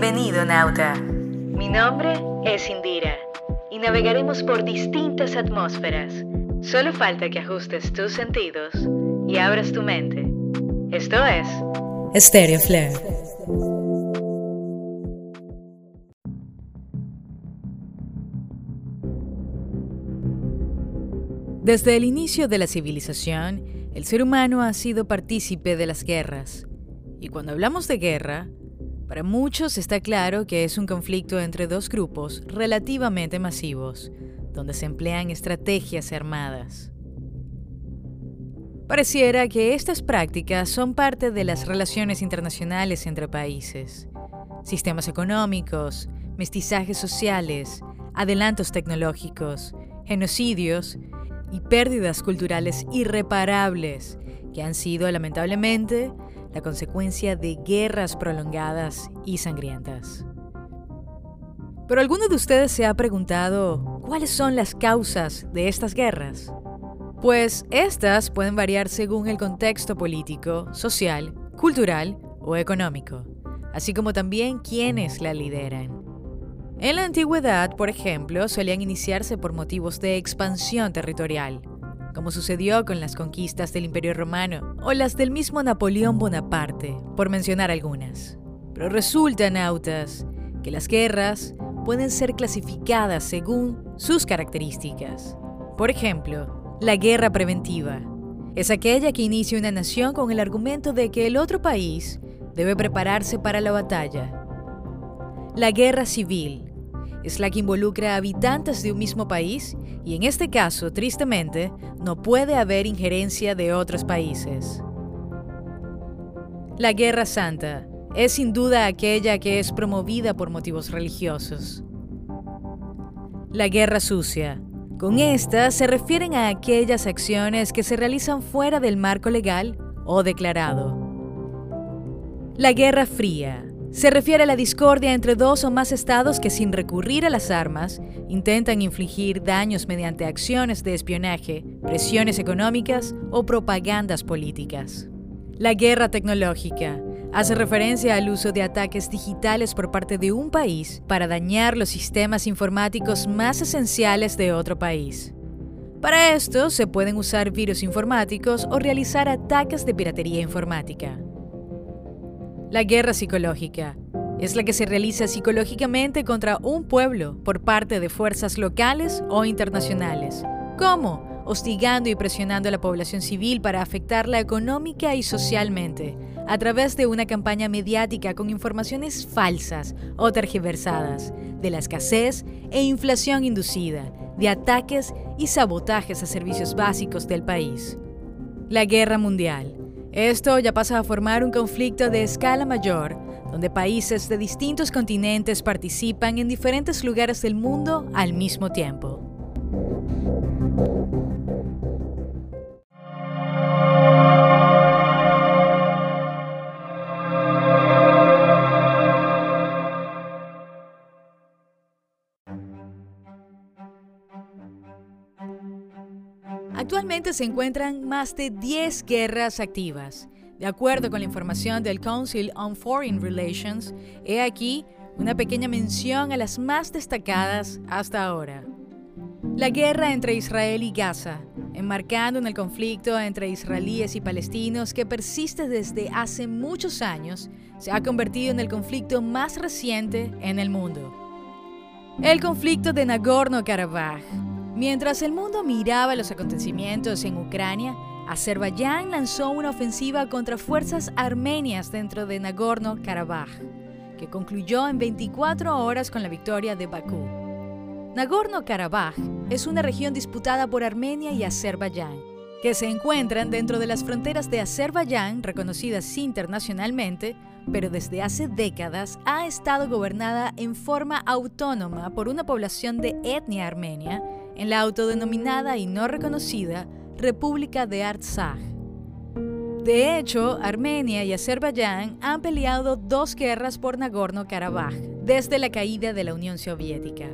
Bienvenido, nauta. Mi nombre es Indira y navegaremos por distintas atmósferas. Solo falta que ajustes tus sentidos y abras tu mente. Esto es Stereo Flare. Desde el inicio de la civilización, el ser humano ha sido partícipe de las guerras. Y cuando hablamos de guerra, para muchos está claro que es un conflicto entre dos grupos relativamente masivos, donde se emplean estrategias armadas. Pareciera que estas prácticas son parte de las relaciones internacionales entre países. Sistemas económicos, mestizajes sociales, adelantos tecnológicos, genocidios y pérdidas culturales irreparables que han sido lamentablemente la consecuencia de guerras prolongadas y sangrientas. Pero ¿alguno de ustedes se ha preguntado cuáles son las causas de estas guerras? Pues estas pueden variar según el contexto político, social, cultural o económico, así como también quienes la lideran. En la antigüedad, por ejemplo, solían iniciarse por motivos de expansión territorial, como sucedió con las conquistas del Imperio Romano o las del mismo Napoleón Bonaparte, por mencionar algunas. Pero resulta, nautas, que las guerras pueden ser clasificadas según sus características. Por ejemplo, la guerra preventiva es aquella que inicia una nación con el argumento de que el otro país debe prepararse para la batalla. La guerra civil es la que involucra a habitantes de un mismo país y en este caso, tristemente, no puede haber injerencia de otros países. La Guerra Santa es sin duda aquella que es promovida por motivos religiosos. La Guerra Sucia. Con esta se refieren a aquellas acciones que se realizan fuera del marco legal o declarado. La Guerra Fría se refiere a la discordia entre dos o más estados que sin recurrir a las armas intentan infligir daños mediante acciones de espionaje, presiones económicas o propagandas políticas. La guerra tecnológica hace referencia al uso de ataques digitales por parte de un país para dañar los sistemas informáticos más esenciales de otro país. Para esto se pueden usar virus informáticos o realizar ataques de piratería informática. La guerra psicológica es la que se realiza psicológicamente contra un pueblo por parte de fuerzas locales o internacionales. ¿Cómo? Hostigando y presionando a la población civil para afectarla económica y socialmente, a través de una campaña mediática con informaciones falsas o tergiversadas, de la escasez e inflación inducida, de ataques y sabotajes a servicios básicos del país. La guerra mundial esto ya pasa a formar un conflicto de escala mayor, donde países de distintos continentes participan en diferentes lugares del mundo al mismo tiempo. Actualmente se encuentran más de 10 guerras activas. De acuerdo con la información del Council on Foreign Relations, he aquí una pequeña mención a las más destacadas hasta ahora. La guerra entre Israel y Gaza, enmarcando en el conflicto entre israelíes y palestinos que persiste desde hace muchos años, se ha convertido en el conflicto más reciente en el mundo. El conflicto de Nagorno-Karabaj, Mientras el mundo miraba los acontecimientos en Ucrania, Azerbaiyán lanzó una ofensiva contra fuerzas armenias dentro de Nagorno-Karabaj, que concluyó en 24 horas con la victoria de Bakú. Nagorno-Karabaj es una región disputada por Armenia y Azerbaiyán, que se encuentran dentro de las fronteras de Azerbaiyán, reconocidas internacionalmente, pero desde hace décadas ha estado gobernada en forma autónoma por una población de etnia armenia en la autodenominada y no reconocida República de Artsaj. De hecho, Armenia y Azerbaiyán han peleado dos guerras por Nagorno-Karabaj desde la caída de la Unión Soviética.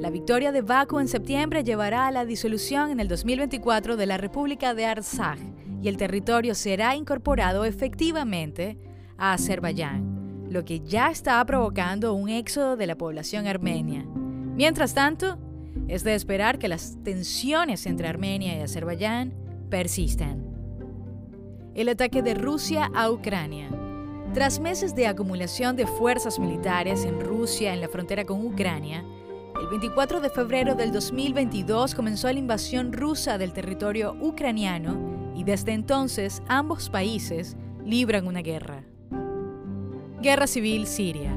La victoria de Baku en septiembre llevará a la disolución en el 2024 de la República de Artsaj y el territorio será incorporado efectivamente a Azerbaiyán, lo que ya está provocando un éxodo de la población armenia. Mientras tanto, es de esperar que las tensiones entre Armenia y Azerbaiyán persistan. El ataque de Rusia a Ucrania. Tras meses de acumulación de fuerzas militares en Rusia en la frontera con Ucrania, el 24 de febrero del 2022 comenzó la invasión rusa del territorio ucraniano y desde entonces ambos países libran una guerra. Guerra Civil Siria.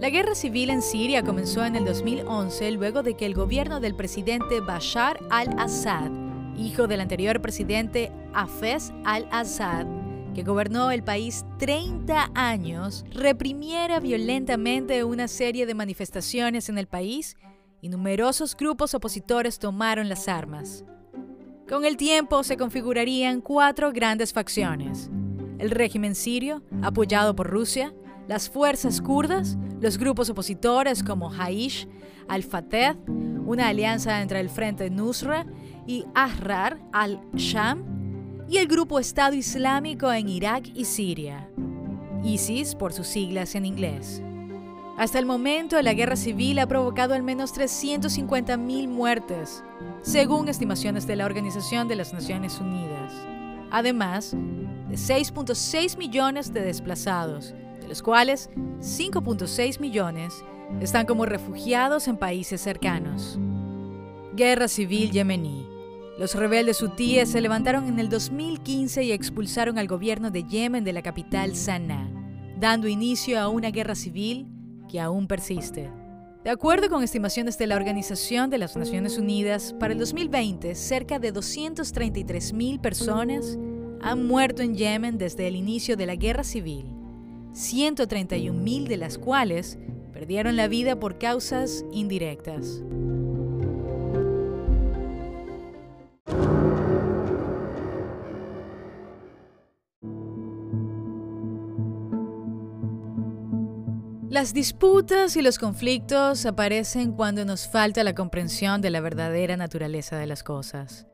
La guerra civil en Siria comenzó en el 2011 luego de que el gobierno del presidente Bashar al-Assad, hijo del anterior presidente Hafez al-Assad, que gobernó el país 30 años, reprimiera violentamente una serie de manifestaciones en el país y numerosos grupos opositores tomaron las armas. Con el tiempo se configurarían cuatro grandes facciones. El régimen sirio, apoyado por Rusia, las fuerzas kurdas, los grupos opositores como Haish al-Fateh, una alianza entre el Frente Nusra y Ahrar al-Sham, y el grupo Estado Islámico en Irak y Siria, ISIS por sus siglas en inglés. Hasta el momento, la guerra civil ha provocado al menos 350.000 muertes, según estimaciones de la Organización de las Naciones Unidas. Además de 6.6 millones de desplazados, de los cuales 5.6 millones están como refugiados en países cercanos. Guerra civil yemení. Los rebeldes hutíes se levantaron en el 2015 y expulsaron al gobierno de Yemen de la capital Sanaa, dando inicio a una guerra civil que aún persiste. De acuerdo con estimaciones de la Organización de las Naciones Unidas, para el 2020 cerca de 233.000 personas han muerto en Yemen desde el inicio de la guerra civil, 131.000 de las cuales perdieron la vida por causas indirectas. Las disputas y los conflictos aparecen cuando nos falta la comprensión de la verdadera naturaleza de las cosas.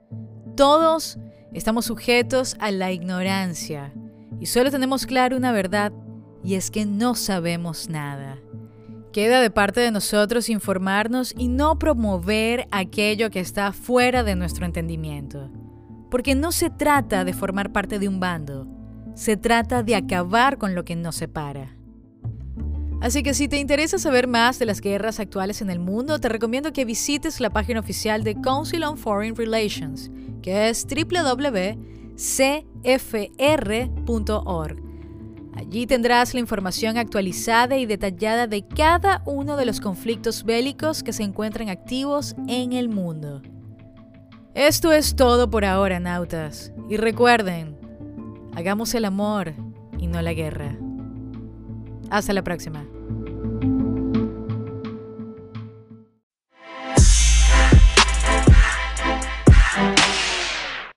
Todos estamos sujetos a la ignorancia y solo tenemos claro una verdad y es que no sabemos nada. Queda de parte de nosotros informarnos y no promover aquello que está fuera de nuestro entendimiento. Porque no se trata de formar parte de un bando, se trata de acabar con lo que nos separa. Así que si te interesa saber más de las guerras actuales en el mundo, te recomiendo que visites la página oficial de Council on Foreign Relations, que es www.cfr.org. Allí tendrás la información actualizada y detallada de cada uno de los conflictos bélicos que se encuentran activos en el mundo. Esto es todo por ahora, nautas. Y recuerden, hagamos el amor y no la guerra. Hasta la próxima.